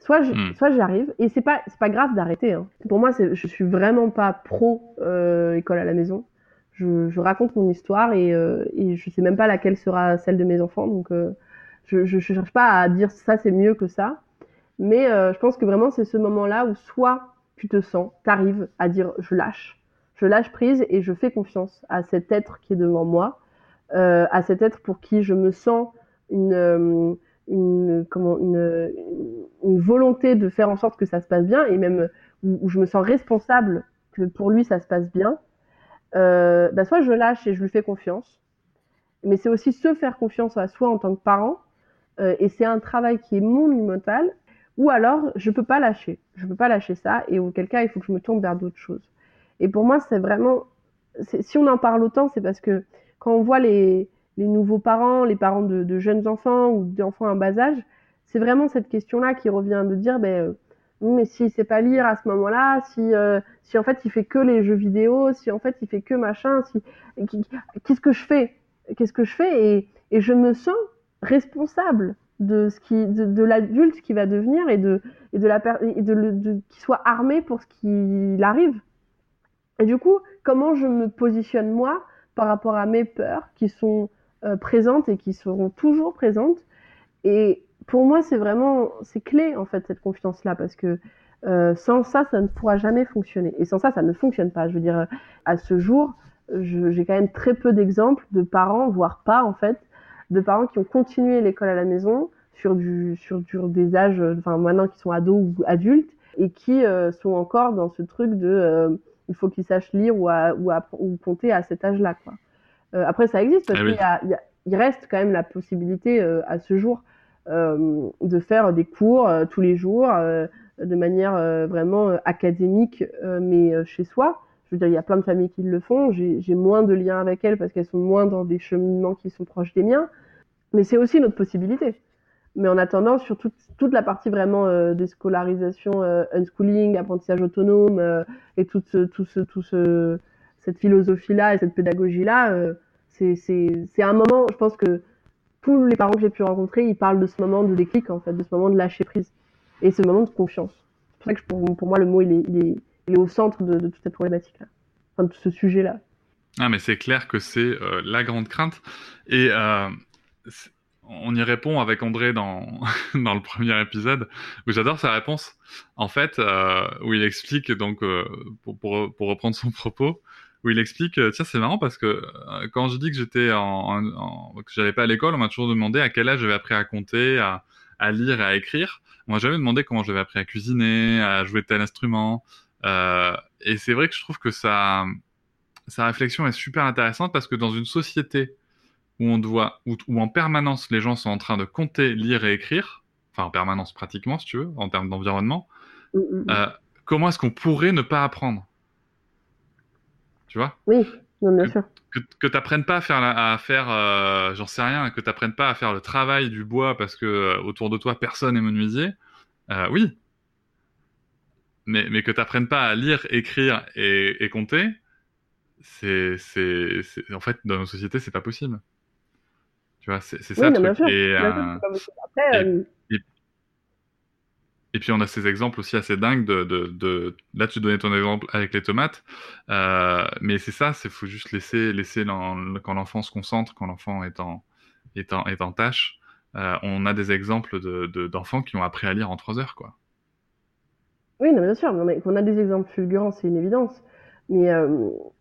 soit je- Hmm. soit j'y arrive et c'est pas c'est pas grave d'arrêter. hein. Pour moi, je suis vraiment pas pro euh, école à la maison. Je, je raconte mon histoire et, euh, et je sais même pas laquelle sera celle de mes enfants, donc euh, je, je, je cherche pas à dire ça c'est mieux que ça. Mais euh, je pense que vraiment c'est ce moment-là où soit tu te sens, t'arrives à dire je lâche, je lâche prise et je fais confiance à cet être qui est devant moi, euh, à cet être pour qui je me sens une euh, une volonté de faire en sorte que ça se passe bien et même où, je me sens responsable que pour lui ça se passe bien. Euh, bah soit je lâche et je lui fais confiance, mais c'est aussi se faire confiance à soi en tant que parent et c'est un travail qui est monumental. Ou alors je peux pas lâcher, je peux pas lâcher ça et auquel cas il faut que je me tourne vers d'autres choses. Et pour moi c'est vraiment, si on en parle autant, c'est parce que quand on voit les les nouveaux parents, les parents de, jeunes enfants ou d'enfants en bas âge, c'est vraiment cette question-là qui revient de dire, ben, euh, mais s'il sait pas lire à ce moment-là, si, euh, si en fait il fait que les jeux vidéo, si en fait il fait que machin, si, qui- qu'est-ce que je fais? Qu'est-ce que je fais? Et, et je me sens responsable de ce qui, de, l'adulte qui va devenir et de, et de la de, qu'il soit armé pour ce qu'il arrive. Et du coup, comment je me positionne moi par rapport à mes peurs qui sont euh, présentes et qui seront toujours présentes. Et pour moi, c'est vraiment, c'est clé en fait cette confiance-là parce que euh, sans ça, ça ne pourra jamais fonctionner. Et sans ça, ça ne fonctionne pas. Je veux dire, à ce jour, j'ai quand même très peu d'exemples de parents, voire pas en fait, de parents qui ont continué l'école à la maison sur du sur des âges, enfin maintenant qui sont ados ou adultes et qui euh, sont encore dans ce truc de il faut qu'ils sachent lire ou, à, ou, à- ou compter à cet âge-là quoi. Euh, après ça existe parce Ah qu'il oui. y a- il y a- il reste quand même la possibilité euh, à ce jour euh, de faire des cours tous les jours de manière vraiment académique mais chez soi. Je veux dire, il y a plein de familles qui le font. J'ai j'ai moins de liens avec elles parce qu'elles sont moins dans des cheminements qui sont proches des miens. Mais c'est aussi notre possibilité. Mais en attendant, sur toute, toute la partie vraiment euh, des scolarisations, euh, unschooling, apprentissage autonome euh, et tout ce, tout ce, tout ce, cette philosophie-là et cette pédagogie-là, c'est un moment, je pense que tous les parents que j'ai pu rencontrer, ils parlent de ce moment de déclic, en fait, de ce moment de lâcher prise. Et ce moment de confiance. C'est pour ça que pour, pour moi, le mot, il est, il est, au centre de, toute cette problématique-là. Enfin, de ce sujet-là. Ah, mais c'est clair que c'est la grande crainte. Et on y répond avec André dans, dans le premier épisode, où j'adore sa réponse. En fait, euh, où il explique, donc, euh, pour, pour, reprendre son propos, où il explique, euh, tiens, c'est marrant parce que quand je dis que j'étais en, que j'allais pas à l'école, on m'a toujours demandé à quel âge j'avais appris à compter, à, lire à écrire. On m'a jamais demandé comment j'avais appris à cuisiner, à jouer tel instrument. Et c'est vrai que je trouve que sa réflexion est super intéressante parce que dans une société où on doit, où, où en permanence les gens sont en train de compter, lire et écrire, enfin en permanence pratiquement si tu veux, en termes d'environnement, Mm, mm, mm. euh, comment est-ce qu'on pourrait ne pas apprendre? Tu vois? Oui, non, bien sûr. que, que t'apprennes pas à faire, la- à faire euh, j'en sais rien, que t'apprennes pas à faire le travail du bois parce que euh, autour de toi personne est menuisier, oui. Mais, mais que t'apprennes pas à lire, écrire et, et compter, c'est- en fait, dans nos sociétés, c'est pas possible. Tu vois, c'est, ça Oui, le truc. Et, sûr, euh. Après, et- euh, Et puis on a ces exemples aussi assez dingues de, de, de... là tu donnais ton exemple avec les tomates, euh, mais c'est ça, c'est faut juste laisser laisser quand l'enfant se concentre, quand l'enfant est en est en est en tâche. Euh, on a des exemples de de- d'enfants qui ont appris à lire en trois heures quoi. Oui, non, bien sûr. Non, mais qu'on a des exemples fulgurants, c'est une évidence. Mais, euh,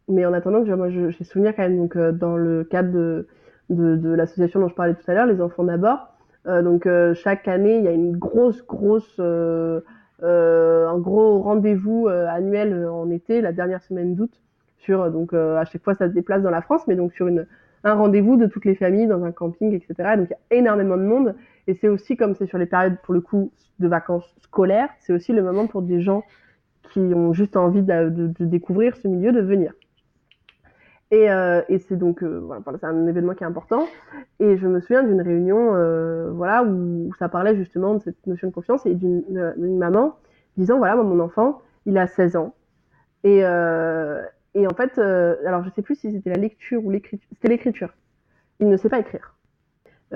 mais en attendant, vois, moi, j'ai souvenir quand même, donc, euh, dans le cadre de, de, l'association dont je parlais tout à l'heure, Les Enfants d'abord. Euh, donc, euh, chaque année, il y a une grosse, grosse, euh, un gros rendez-vous annuel en été, la dernière semaine d'août. Sur, donc, à chaque fois, ça se déplace dans la France, mais donc sur une, un rendez-vous de toutes les familles dans un camping, etc. Donc, il y a énormément de monde. Et c'est aussi comme c'est sur les périodes, pour le coup, de vacances scolaires, c'est aussi le moment pour des gens qui ont juste envie de découvrir ce milieu, de venir. Et, euh, et c'est donc, euh, voilà, c'est un événement qui est important. Et je me souviens d'une réunion, euh, voilà, où, ça parlait justement de cette notion de confiance et d'une maman disant, voilà, moi, mon enfant, il a 16 ans. Et, et en fait, alors je sais plus si c'était la lecture ou l'écriture, c'était l'écriture. Il ne sait pas écrire.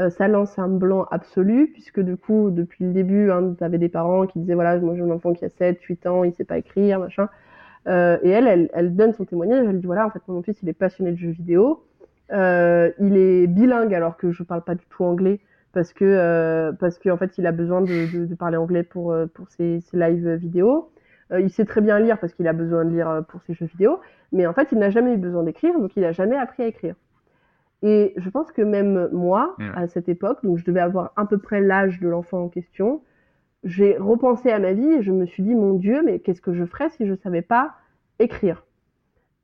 ça lance un blanc absolu, puisque du coup, depuis le début, hein, tu avais des parents qui disaient, voilà, moi j'ai un enfant qui a 7, 8 ans, il sait pas écrire, machin. Et elle, elle, elle, donne son témoignage, elle dit, voilà, en fait, mon fils, il est passionné de jeux vidéo, il est bilingue alors que je parle pas du tout anglais, parce que euh, parce qu'en fait il a besoin de, de, de parler anglais pour euh, pour ses, ses live vidéo. Euh, il sait très bien lire parce qu'il a besoin de lire euh, pour ses jeux vidéo, mais en fait il n'a jamais eu besoin d'écrire, donc il n'a jamais appris à écrire. Et je pense que même moi, Ouais. à cette époque, donc je devais avoir à peu près l'âge de l'enfant en question, j'ai repensé à ma vie et je me suis dit mon Dieu, mais qu'est-ce que je ferais si je savais pas écrire?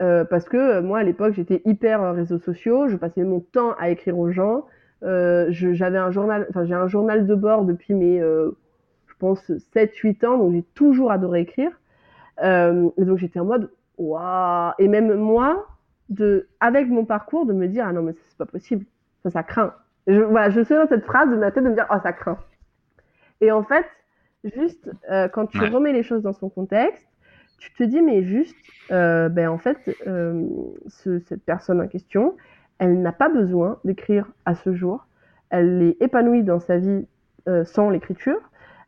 Euh, Parce que euh, moi à l'époque j'étais hyper euh, réseaux sociaux, je passais mon temps à écrire aux gens. J'avais un journal, enfin j'ai un journal de bord depuis mes, je pense 7-8 ans, donc j'ai toujours adoré écrire. Et donc j'étais en mode waouh, et même moi, de, avec mon parcours, de me dire ah non mais c'est pas possible, ça ça craint. Je, voilà, je me souviens de cette phrase de ma tête de me dire oh ça craint. Et en fait, juste euh, quand tu Ouais. remets les choses dans son contexte, tu te dis mais juste, euh, ben en fait, euh, ce- cette personne en question, elle n'a pas besoin d'écrire à ce jour. Elle est épanouie dans sa vie sans l'écriture.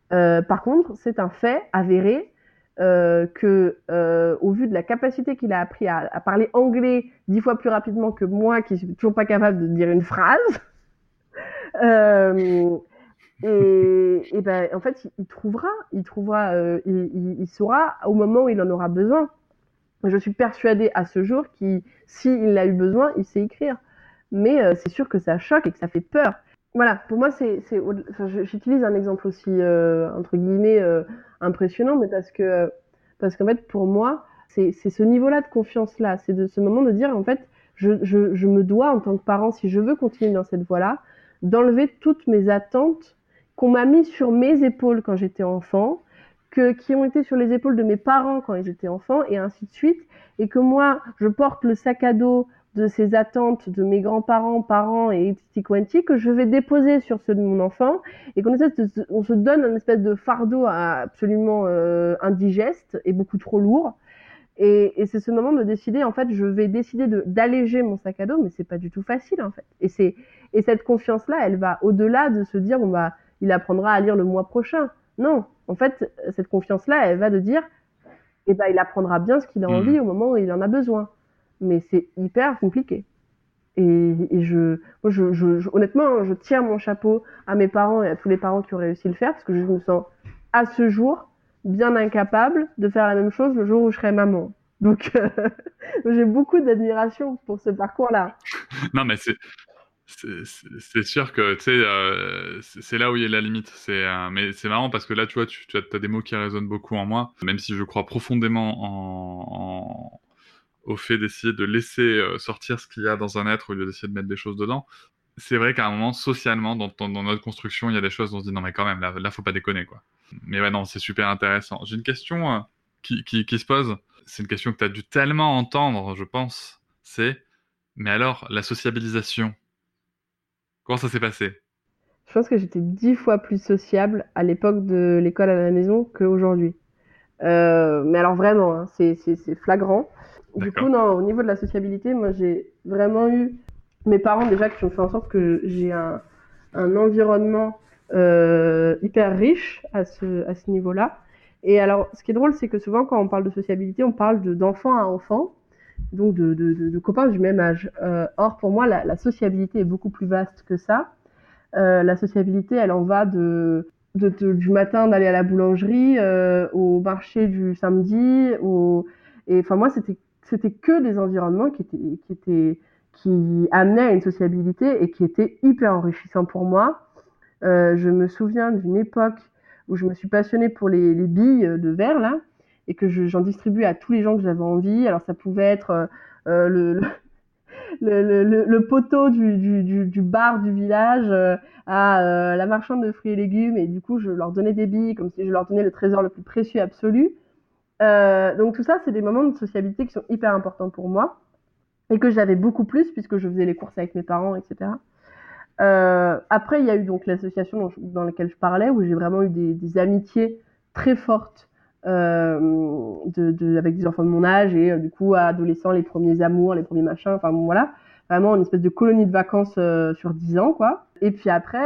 Par contre, c'est un fait avéré euh, que, euh, au vu de la capacité qu'il a appris à, à parler anglais dix fois plus rapidement que moi, qui suis toujours pas capable de dire une phrase, euh, et, ben, en fait, il, trouvera, il trouvera, euh, il, saura au moment où il en aura besoin. Je suis persuadée à ce jour qu'il, s'il a eu besoin, il sait écrire. Mais euh, c'est sûr que ça choque et que ça fait peur. Voilà, pour moi, c'est, c'est, j'utilise un exemple aussi euh, entre guillemets impressionnant, mais parce que, parce qu'en fait, pour moi, c'est, ce niveau-là de confiance-là, c'est de ce moment de dire, en fait, je me dois en tant que parent, si je veux continuer dans cette voie-là, d'enlever toutes mes attentes qu'on m'a mis sur mes épaules quand j'étais enfant, que, qui ont été sur les épaules de mes parents quand ils étaient enfants, et ainsi de suite, et que moi, je porte le sac à dos de ces attentes de mes grands-parents, parents et quanti que je vais déposer sur ceux de mon enfant, et qu'on se- on donne un espèce de fardeau absolument euh, indigeste et beaucoup trop lourd. Et, c'est ce moment de décider, en fait, je vais décider de- d'alléger mon sac à dos, mais c'est pas du tout facile, en fait. Et cette confiance-là, elle va au-delà de se dire, bon bah, il apprendra à lire le mois prochain. Non, en fait, cette confiance-là, elle va de dire, eh ben, il apprendra bien ce qu'il a envie au moment où il en a besoin. Mais c'est hyper compliqué. Et, et je, moi, je, je- je- honnêtement, je tire mon chapeau à mes parents et à tous les parents qui ont réussi à le faire, parce que je me sens, à ce jour, bien incapable de faire la même chose le jour où je serai maman. Donc, j'ai beaucoup d'admiration pour ce parcours-là. Non, mais c'est. Sûr que tu sais, euh, c'est là où il y a la limite. Euh, mais c'est marrant parce que là, tu vois, tu, as, des mots qui résonnent beaucoup en moi, même si je crois profondément en, en- au fait d'essayer de laisser euh, sortir ce qu'il y a dans un être au lieu d'essayer de mettre des choses dedans. C'est vrai qu'à un moment, socialement, dans, notre construction, il y a des choses où on se dit non mais quand même, là, là faut pas déconner quoi. Mais ouais, non, c'est super intéressant. J'ai une question qui, qui se pose. C'est une question que tu as dû tellement entendre, je pense. C'est mais alors la sociabilisation. Comment ça s'est passé? Je pense que j'étais dix fois plus sociable à l'époque de l'école à la maison qu'aujourd'hui. Euh, mais alors vraiment, hein, c'est flagrant. Du coup, non, au niveau de la sociabilité, moi j'ai vraiment eu mes parents déjà qui ont fait en sorte que j'ai un, un environnement euh, hyper riche à ce, à ce niveau-là. Et alors, ce qui est drôle, c'est que souvent quand on parle de sociabilité, on parle de- d'enfant à enfant, donc de, de, copains du même âge. Euh, or, pour moi, la, sociabilité est beaucoup plus vaste que ça. Euh, la sociabilité, elle en va de, du matin d'aller à la boulangerie, euh, au marché du samedi, et enfin moi c'était c'était que des environnements qui étaient qui étaient qui amenaient à une sociabilité et qui étaient hyper enrichissants pour moi. Je me souviens d'une époque où je me suis passionnée pour les, les billes de verre là et que je- j'en distribuais à tous les gens que j'avais envie. Alors ça pouvait être euh, euh, le, le poteau du, du, bar du village euh, à la marchande de fruits et légumes et du coup je leur donnais des billes comme si je leur donnais le trésor le plus précieux absolu. Donc tout ça c'est des moments de sociabilité qui sont hyper importants pour moi et que j'avais beaucoup plus puisque je faisais les courses avec mes parents, etc. Après il y a eu donc l'association dans, laquelle je parlais où j'ai vraiment eu des, amitiés très fortes de, de, avec des enfants de mon âge et euh, du coup adolescents les premiers amours, les premiers machins, enfin bon voilà, vraiment une espèce de colonie de vacances euh, sur 10 ans quoi. Et puis après,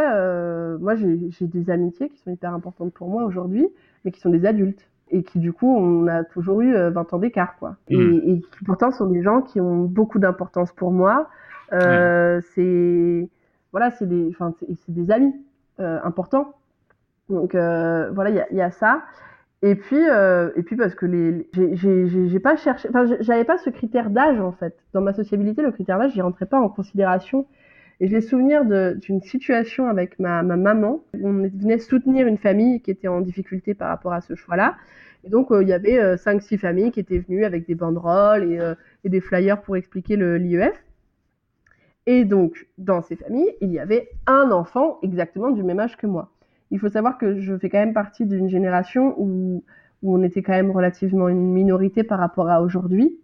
moi, j'ai des amitiés qui sont hyper importantes pour moi aujourd'hui, mais qui sont des adultes et qui du coup on a toujours eu 20 ans d'écart quoi. Et, hmm. et, qui pourtant sont des gens qui ont beaucoup d'importance pour moi. Euh, c'est voilà c'est des des amis euh, importants. Donc euh, voilà il y, y a, ça et puis et puis parce que les j'ai pas cherché enfin j'avais pas ce critère d'âge en fait dans ma sociabilité le critère d'âge j'y rentrais pas en considération et j'ai souvenir d'une situation avec ma, ma, maman. On venait soutenir une famille qui était en difficulté par rapport à ce choix-là. Et donc, il y avait 5-6 familles qui étaient venues avec des banderoles et, et des flyers pour expliquer l'IEF. Et donc, dans ces familles, il y avait un enfant exactement du même âge que moi. Il faut savoir que je fais quand même partie d'une génération où, où, on était quand même relativement une minorité par rapport à aujourd'hui.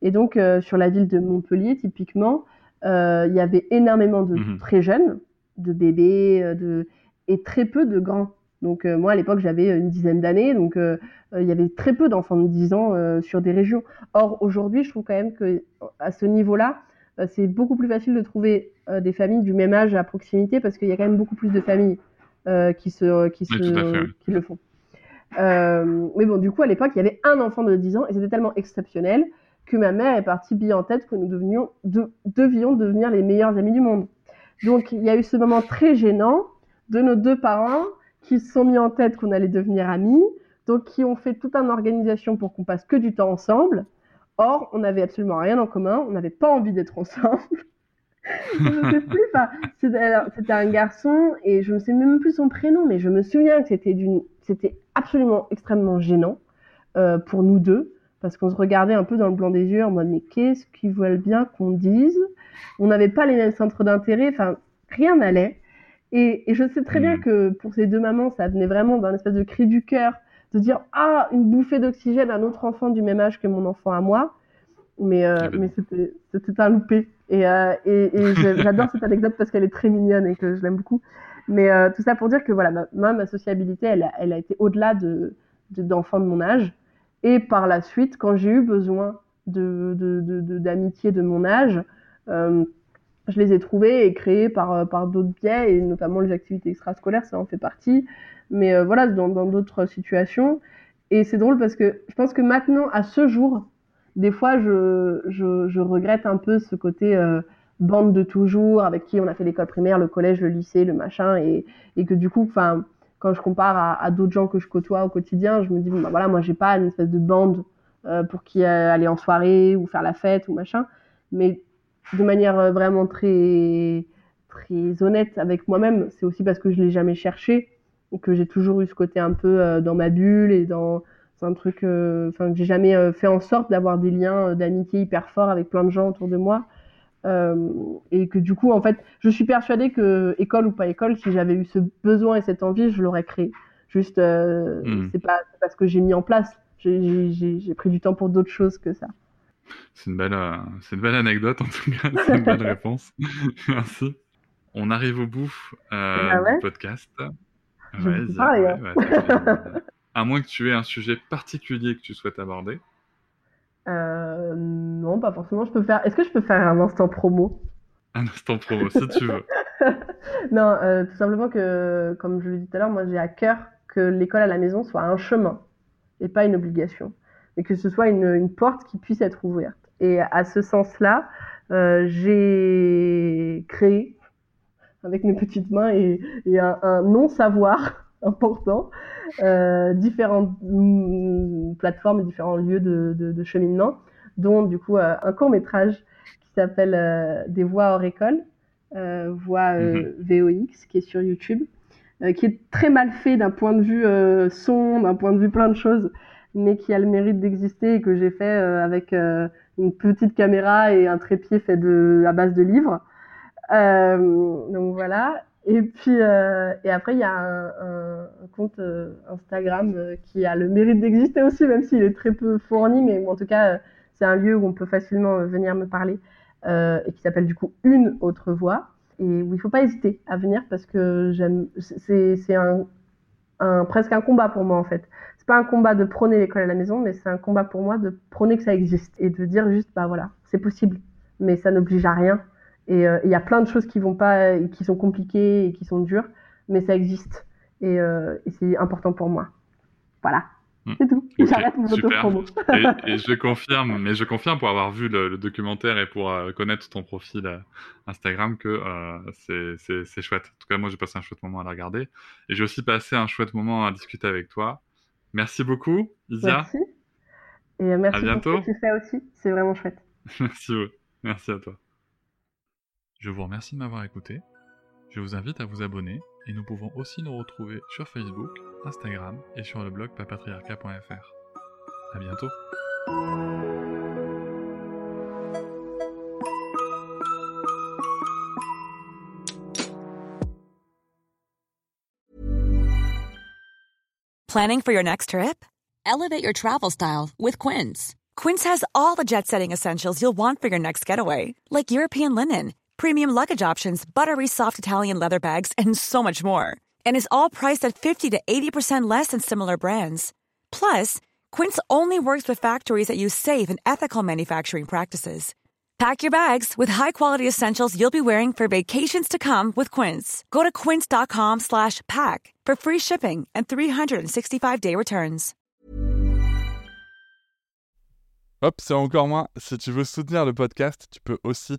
Et donc, euh, sur la ville de Montpellier, typiquement, euh, il y avait énormément de mhm. très jeunes, de bébés, euh, de... et très peu de grands. Donc, moi, à l'époque, j'avais une dizaine d'années, donc il y avait très peu d'enfants de 10 ans sur des régions. Or, aujourd'hui, je trouve quand même que à ce niveau-là, c'est beaucoup plus facile de trouver des familles du même âge à proximité parce qu'il y a quand même beaucoup plus de familles qui, se, qui, se, qui le font. mais bon, du coup, à l'époque, il y avait un enfant de 10 ans et c'était tellement exceptionnel que ma mère est partie bille en tête que nous devenions, devions devenir les meilleurs amis du monde. Donc, il y a eu ce moment très gênant de nos deux parents qui se sont mis en tête qu'on allait devenir amis, donc qui ont fait toute une organisation pour qu'on passe que du temps ensemble. Or, on n'avait absolument rien en commun, on n'avait pas envie d'être ensemble. Je sais plus, c'était un garçon et je ne sais même plus son prénom, mais je me souviens que c'était d'une, c'était absolument extrêmement gênant euh, pour nous deux parce qu'on se regardait un peu dans le blanc des yeux en mode mais qu'est-ce qu'ils veulent bien qu'on dise? On n'avait pas les mêmes centres d'intérêt, enfin rien n'allait. Et, et, je sais très bien hmm. que pour ces deux mamans, ça venait vraiment d'un espèce de cri du cœur de dire ah une bouffée d'oxygène à un autre enfant du même âge que mon enfant à moi mais euh, mais c'était c'était un loupé. Et euh, et, et j'adore cette anecdote parce qu'elle est très mignonne et que je l'aime beaucoup. Mais euh, tout ça pour dire que voilà ma, ma sociabilité elle a, elle a été au-delà de d'enfants de, mon âge. Et par la suite quand j'ai eu besoin de d'amitié de, de, mon âge je les ai trouvés et créés par, par d'autres biais, et notamment les activités extrascolaires, ça en fait partie. Mais euh, voilà, dans d'autres situations. Et c'est drôle parce que je pense que maintenant, à ce jour, des fois, je, regrette un peu ce côté euh, bande de toujours, avec qui on a fait l'école primaire, le collège, le lycée, le machin, et, et que du coup, quand je compare à, d'autres gens que je côtoie au quotidien, je me dis, bah, voilà, moi, j'ai pas une espèce de bande euh, pour qui aller en soirée ou faire la fête ou machin, mais de manière vraiment très, très honnête avec moi-même, c'est aussi parce que je l'ai jamais cherché que j'ai toujours eu ce côté un peu euh, dans ma bulle et dans un truc euh, enfin que j'ai jamais euh, fait en sorte d'avoir des liens d'amitié hyper forts avec plein de gens autour de moi. Et que du coup en fait je suis persuadée que école ou pas école si j'avais eu ce besoin et cette envie je l'aurais créé. Juste hmm. c'est pas parce que j'ai mis en place. J'ai pris du temps pour d'autres choses que ça. C'est une belle c'est une belle anecdote en tout cas. C'est une belle réponse. Merci. On arrive au bout ah du podcast. Hein. À moins que tu aies un sujet particulier que tu souhaites aborder. Euh, non, pas forcément. Je peux faire. Est-ce que je peux faire un instant promo? Un instant promo, si tu veux. non, euh, tout simplement que, comme je l'ai dit tout à l'heure, moi j'ai à cœur que l'école à la maison soit un chemin et pas une obligation, mais que ce soit une, porte qui puisse être ouverte. Et à ce sens-là, euh, j'ai créé avec mes petites mains et, un, non-savoir important, euh, différentes mm, plateformes et différents lieux de, cheminement, dont du coup euh, un court métrage qui s'appelle euh, Des voix hors école, voix mhm. VOX, qui est sur YouTube, qui est très mal fait d'un point de vue son, d'un point de vue plein de choses, mais qui a le mérite d'exister et que j'ai fait avec une petite caméra et un trépied fait de, à base de livres. Euh, donc voilà. Et puis euh, et après il y a un, compte euh, Instagram qui a le mérite d'exister aussi, même s'il est très peu fourni, mais en tout cas c'est un lieu où on peut facilement venir me parler et qui s'appelle du coup Une autre voix et où il faut pas hésiter à venir parce que j'aime c'est un, un, presque un combat pour moi en fait. C'est pas un combat de prôner l'école à la maison, mais c'est un combat pour moi de prôner que ça existe et de dire juste bah voilà c'est possible, mais ça n'oblige à rien Et euh, il y a plein de choses qui vont pas, qui sont compliquées et qui sont dures, mais ça existe. Et, euh, et c'est important pour moi. Voilà. Hmm. C'est tout. Ok, J'arrête mon super. auto-promo. Et, et je confirme, mais je confirme pour avoir vu le, le documentaire et pour euh, connaître ton profil euh, Instagram que euh, c'est- chouette. En tout cas, moi, j'ai passé un chouette moment à la regarder. Et j'ai aussi passé un chouette moment à discuter avec toi. Merci beaucoup, Isia. Merci. Et merci À pour bientôt. ce que tu fais aussi. C'est vraiment chouette. Merci, merci à toi. Je vous remercie de m'avoir écouté. Je vous invite à vous abonner et nous pouvons aussi nous retrouver sur Facebook, Instagram et sur le blog papatriarca.fr. À bientôt. Planning for your next trip? Elevate your travel style with Quince. Quince has all the jet setting essentials you'll want for your next getaway, like European linen, premium luggage options, buttery soft Italian leather bags, and so much more. And is all priced at 50 to 80% less than similar brands. Plus, Quince only works with factories that use safe and ethical manufacturing practices. Pack your bags with high-quality essentials you'll be wearing for vacations to come with Quince. Go to quince.com slash pack for free shipping and 365-day returns. Hop, c'est encore moins. Si tu veux soutenir le podcast, tu peux aussi